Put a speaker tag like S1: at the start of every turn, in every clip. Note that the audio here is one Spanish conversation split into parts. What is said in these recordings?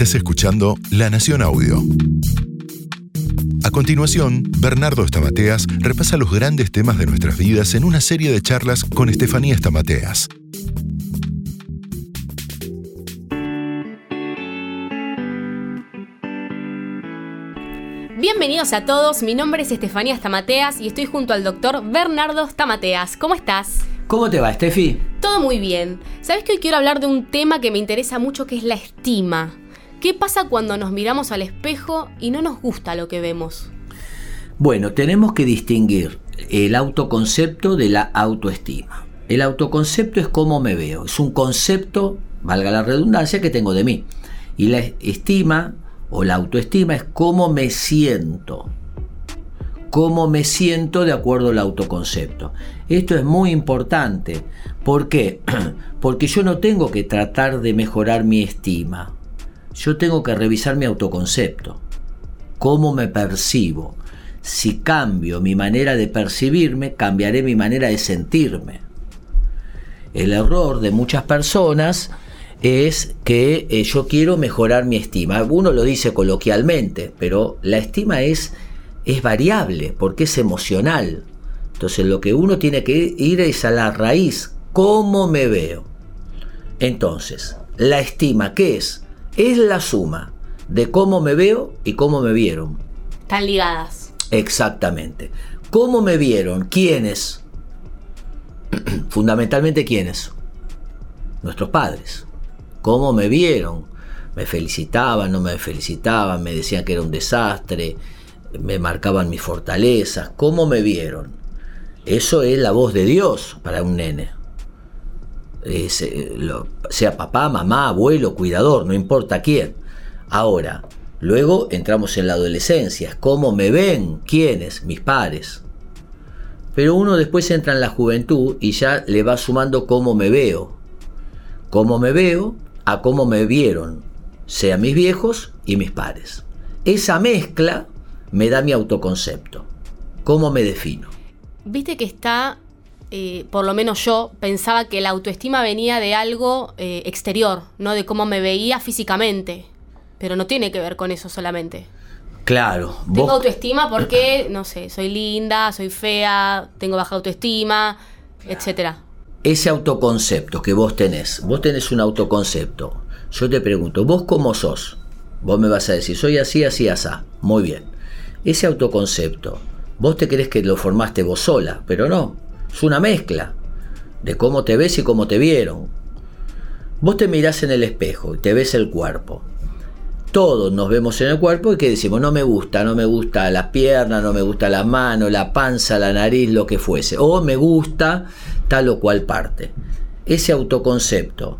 S1: Estás escuchando La Nación Audio. A continuación, Bernardo Estamateas repasa los grandes temas de nuestras vidas en una serie de charlas con Estefanía Estamateas.
S2: Bienvenidos a todos, mi nombre es Estefanía Stamateas y estoy junto al doctor Bernardo Stamateas. ¿Cómo estás?
S3: ¿Cómo te va, Estefi?
S2: Todo muy bien. Sabes que hoy quiero hablar de un tema que me interesa mucho que es la estima. ¿Qué pasa cuando nos miramos al espejo y no nos gusta lo que vemos?
S3: Bueno, tenemos que distinguir el autoconcepto de la autoestima. El autoconcepto es cómo me veo, es un concepto, valga la redundancia, que tengo de mí. Y la estima o la autoestima es cómo me siento. Cómo me siento de acuerdo al autoconcepto. Esto es muy importante. ¿Por qué? Porque yo no tengo que tratar de mejorar mi estima. Yo tengo que revisar mi autoconcepto. Cómo me percibo. Si cambio mi manera de percibirme, cambiaré mi manera de sentirme. El error de muchas personas es que eh, yo quiero mejorar mi estima. Uno lo dice coloquialmente, pero la estima es, es variable porque es emocional. Entonces lo que uno tiene que ir es a la raíz, cómo me veo. Entonces, la estima, ¿qué es? Es la suma de cómo me veo y cómo me vieron.
S2: Están ligadas.
S3: Exactamente. ¿Cómo me vieron? ¿Quiénes? Fundamentalmente quiénes? Nuestros padres cómo me vieron. Me felicitaban, no me felicitaban, me decían que era un desastre, me marcaban mis fortalezas, cómo me vieron. Eso es la voz de Dios para un nene. Eh, sea papá, mamá, abuelo, cuidador, no importa quién. Ahora, luego entramos en la adolescencia. ¿Cómo me ven? ¿Quiénes? Mis pares. Pero uno después entra en la juventud y ya le va sumando cómo me veo. Cómo me veo a cómo me vieron, sea mis viejos y mis pares. Esa mezcla me da mi autoconcepto. ¿Cómo me defino?
S2: Viste que está, eh, por lo menos yo, pensaba que la autoestima venía de algo eh, exterior, no de cómo me veía físicamente. Pero no tiene que ver con eso solamente.
S3: Claro.
S2: Tengo autoestima porque, no sé, soy linda, soy fea, tengo baja autoestima, etcétera
S3: ese autoconcepto que vos tenés, vos tenés un autoconcepto. Yo te pregunto, ¿vos cómo sos? Vos me vas a decir, soy así, así, asá. Muy bien. Ese autoconcepto, vos te crees que lo formaste vos sola, pero no. Es una mezcla de cómo te ves y cómo te vieron. Vos te mirás en el espejo y te ves el cuerpo. Todos nos vemos en el cuerpo y que decimos, no me gusta, no me gusta la pierna, no me gusta la mano, la panza, la nariz, lo que fuese. O me gusta tal o cual parte. Ese autoconcepto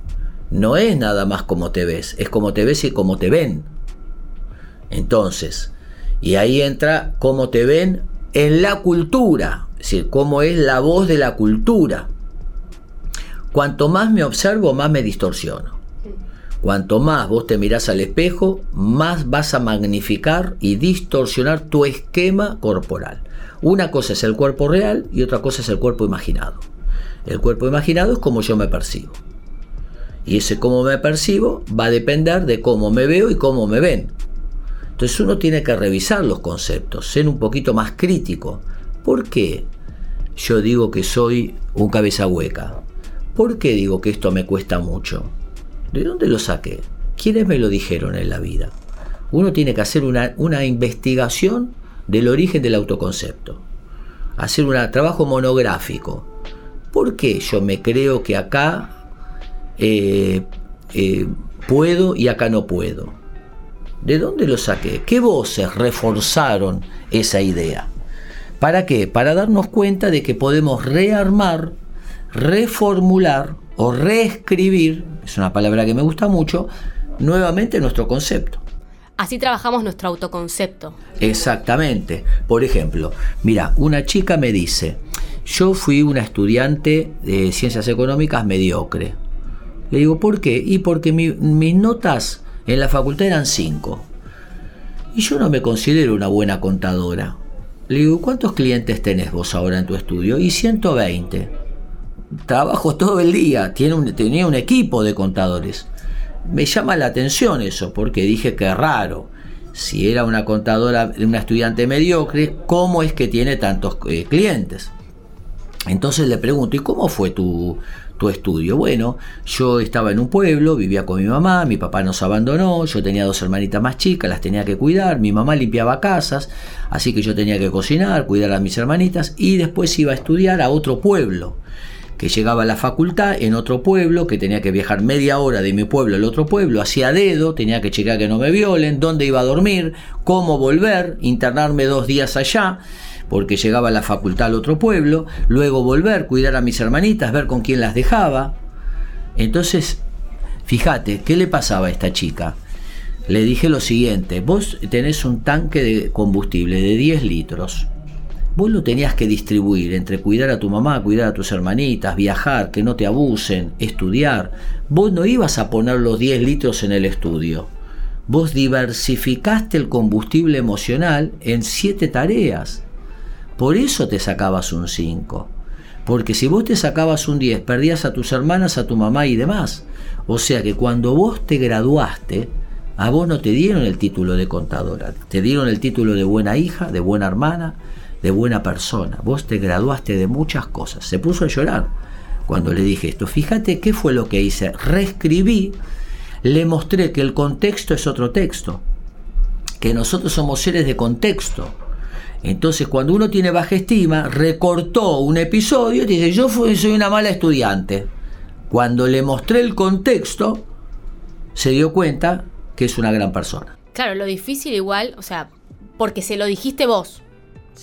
S3: no es nada más como te ves, es como te ves y como te ven. Entonces, y ahí entra cómo te ven en la cultura, es decir, cómo es la voz de la cultura. Cuanto más me observo, más me distorsiono. Cuanto más vos te mirás al espejo, más vas a magnificar y distorsionar tu esquema corporal. Una cosa es el cuerpo real y otra cosa es el cuerpo imaginado. El cuerpo imaginado es como yo me percibo. Y ese cómo me percibo va a depender de cómo me veo y cómo me ven. Entonces uno tiene que revisar los conceptos, ser un poquito más crítico. ¿Por qué yo digo que soy un cabeza hueca? ¿Por qué digo que esto me cuesta mucho? ¿De dónde lo saqué? ¿Quiénes me lo dijeron en la vida? Uno tiene que hacer una, una investigación del origen del autoconcepto. Hacer un trabajo monográfico ¿Por qué yo me creo que acá eh, eh, puedo y acá no puedo? ¿De dónde lo saqué? ¿Qué voces reforzaron esa idea? ¿Para qué? Para darnos cuenta de que podemos rearmar, reformular o reescribir, es una palabra que me gusta mucho, nuevamente nuestro concepto.
S2: Así trabajamos nuestro autoconcepto.
S3: Exactamente. Por ejemplo, mira, una chica me dice, yo fui una estudiante de ciencias económicas mediocre. Le digo, ¿por qué? Y porque mis notas en la facultad eran 5. Y yo no me considero una buena contadora. Le digo, ¿cuántos clientes tenés vos ahora en tu estudio? Y 120. Trabajo todo el día, Tiene tenía un equipo de contadores. me llama la atención eso, porque dije que raro. Si era una contadora, una estudiante mediocre, ¿cómo es que tiene tantos eh, clientes? Entonces le pregunto, ¿y cómo fue tu, tu estudio? Bueno, yo estaba en un pueblo, vivía con mi mamá, mi papá nos abandonó, yo tenía dos hermanitas más chicas, las tenía que cuidar, mi mamá limpiaba casas, así que yo tenía que cocinar, cuidar a mis hermanitas y después iba a estudiar a otro pueblo que llegaba a la facultad en otro pueblo, que tenía que viajar media hora de mi pueblo al otro pueblo, hacía dedo, tenía que checar que no me violen, dónde iba a dormir, cómo volver, internarme dos días allá porque llegaba a la facultad al otro pueblo, luego volver, cuidar a mis hermanitas, ver con quién las dejaba. Entonces, fíjate, ¿qué le pasaba a esta chica? Le dije lo siguiente, vos tenés un tanque de combustible de 10 litros, vos lo tenías que distribuir entre cuidar a tu mamá, cuidar a tus hermanitas, viajar, que no te abusen, estudiar. Vos no ibas a poner los 10 litros en el estudio. Vos diversificaste el combustible emocional en 7 tareas. Por eso te sacabas un 5. Porque si vos te sacabas un 10, perdías a tus hermanas, a tu mamá y demás. O sea que cuando vos te graduaste, a vos no te dieron el título de contadora, te dieron el título de buena hija, de buena hermana, de buena persona. Vos te graduaste de muchas cosas. Se puso a llorar cuando le dije esto. Fíjate qué fue lo que hice. Reescribí, le mostré que el contexto es otro texto, que nosotros somos seres de contexto entonces, cuando uno tiene baja estima, recortó un episodio y dice, yo soy una mala estudiante. Cuando le mostré el contexto, se dio cuenta que es una gran persona.
S2: Claro, lo difícil igual, o sea, porque se lo dijiste vos.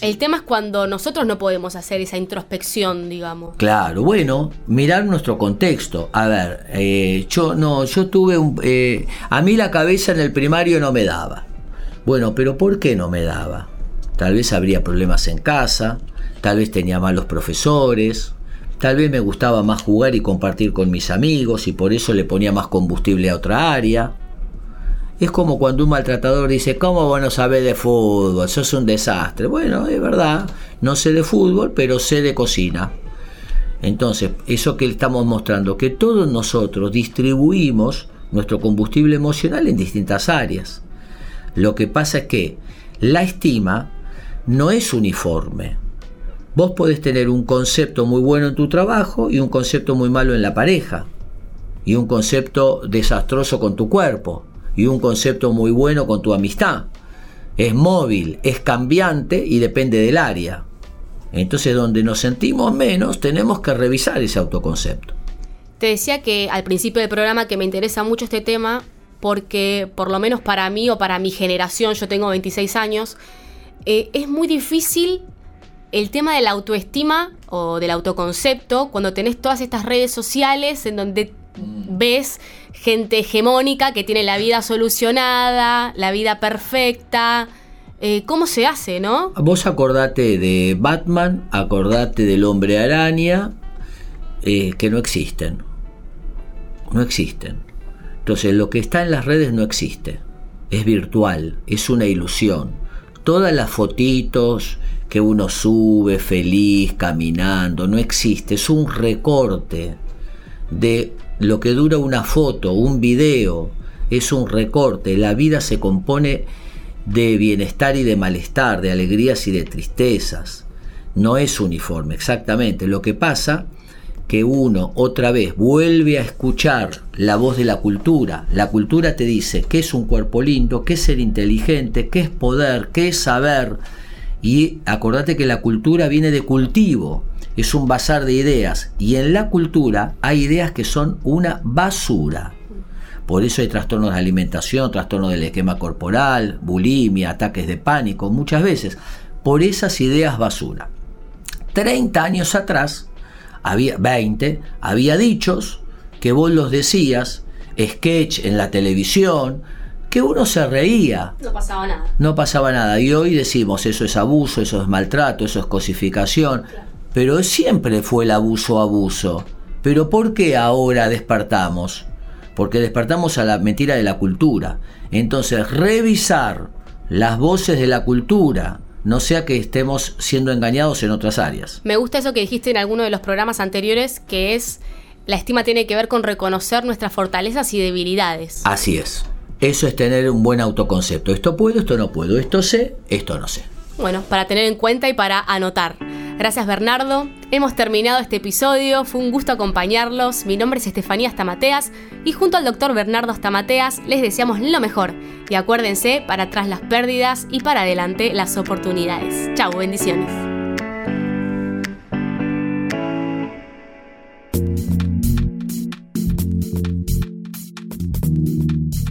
S2: El tema es cuando nosotros no podemos hacer esa introspección, digamos.
S3: Claro, bueno, mirar nuestro contexto. A ver, eh, yo no, yo tuve un, eh, a mí la cabeza en el primario no me daba. Bueno, pero ¿por qué no me daba? Tal vez habría problemas en casa, tal vez tenía malos profesores, tal vez me gustaba más jugar y compartir con mis amigos y por eso le ponía más combustible a otra área. Es como cuando un maltratador dice, ¿cómo vos no sabés de fútbol? Eso es un desastre. Bueno, es verdad, no sé de fútbol, pero sé de cocina. Entonces, eso que estamos mostrando, que todos nosotros distribuimos nuestro combustible emocional en distintas áreas. Lo que pasa es que la estima no es uniforme. Vos podés tener un concepto muy bueno en tu trabajo y un concepto muy malo en la pareja. Y un concepto desastroso con tu cuerpo. Y un concepto muy bueno con tu amistad. Es móvil, es cambiante y depende del área. Entonces donde nos sentimos menos tenemos que revisar ese autoconcepto.
S2: Te decía que al principio del programa que me interesa mucho este tema porque por lo menos para mí o para mi generación, yo tengo 26 años, eh, es muy difícil el tema de la autoestima o del autoconcepto cuando tenés todas estas redes sociales en donde mm. ves gente hegemónica que tiene la vida solucionada, la vida perfecta. Eh, ¿Cómo se hace, no?
S3: Vos acordate de Batman, acordate del hombre araña, eh, que no existen. No existen. Entonces lo que está en las redes no existe. Es virtual, es una ilusión todas las fotitos que uno sube feliz, caminando, no existe, es un recorte de lo que dura una foto, un video, es un recorte, la vida se compone de bienestar y de malestar, de alegrías y de tristezas, no es uniforme, exactamente, lo que pasa que uno otra vez vuelve a escuchar la voz de la cultura. La cultura te dice qué es un cuerpo lindo, qué es ser inteligente, qué es poder, qué es saber. Y acordate que la cultura viene de cultivo, es un bazar de ideas. Y en la cultura hay ideas que son una basura. Por eso hay trastornos de alimentación, trastornos del esquema corporal, bulimia, ataques de pánico, muchas veces. Por esas ideas basura. 30 años atrás, había 20, había dichos que vos los decías, sketch en la televisión, que uno se reía.
S2: No pasaba nada.
S3: No pasaba nada. Y hoy decimos, eso es abuso, eso es maltrato, eso es cosificación. Pero siempre fue el abuso abuso. Pero ¿por qué ahora despertamos? Porque despertamos a la mentira de la cultura. Entonces, revisar las voces de la cultura, no sea que estemos siendo engañados en otras áreas.
S2: Me gusta eso que dijiste en alguno de los programas anteriores, que es La estima tiene que ver con reconocer nuestras fortalezas y debilidades.
S3: Así es. Eso es tener un buen autoconcepto. Esto puedo, esto no puedo. Esto sé, esto no sé.
S2: Bueno, para tener en cuenta y para anotar. Gracias Bernardo. Hemos terminado este episodio. Fue un gusto acompañarlos. Mi nombre es Estefanía Stamateas y junto al doctor Bernardo Stamateas les deseamos lo mejor. Y acuérdense, para atrás las pérdidas y para adelante las oportunidades. Chau, bendiciones.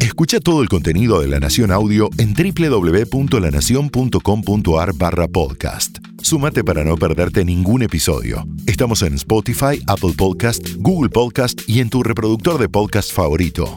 S1: Escucha todo el contenido de La Nación Audio en www.lanacion.com.ar barra podcast. Súmate para no perderte ningún episodio. Estamos en Spotify, Apple Podcast, Google Podcast y en tu reproductor de podcast favorito.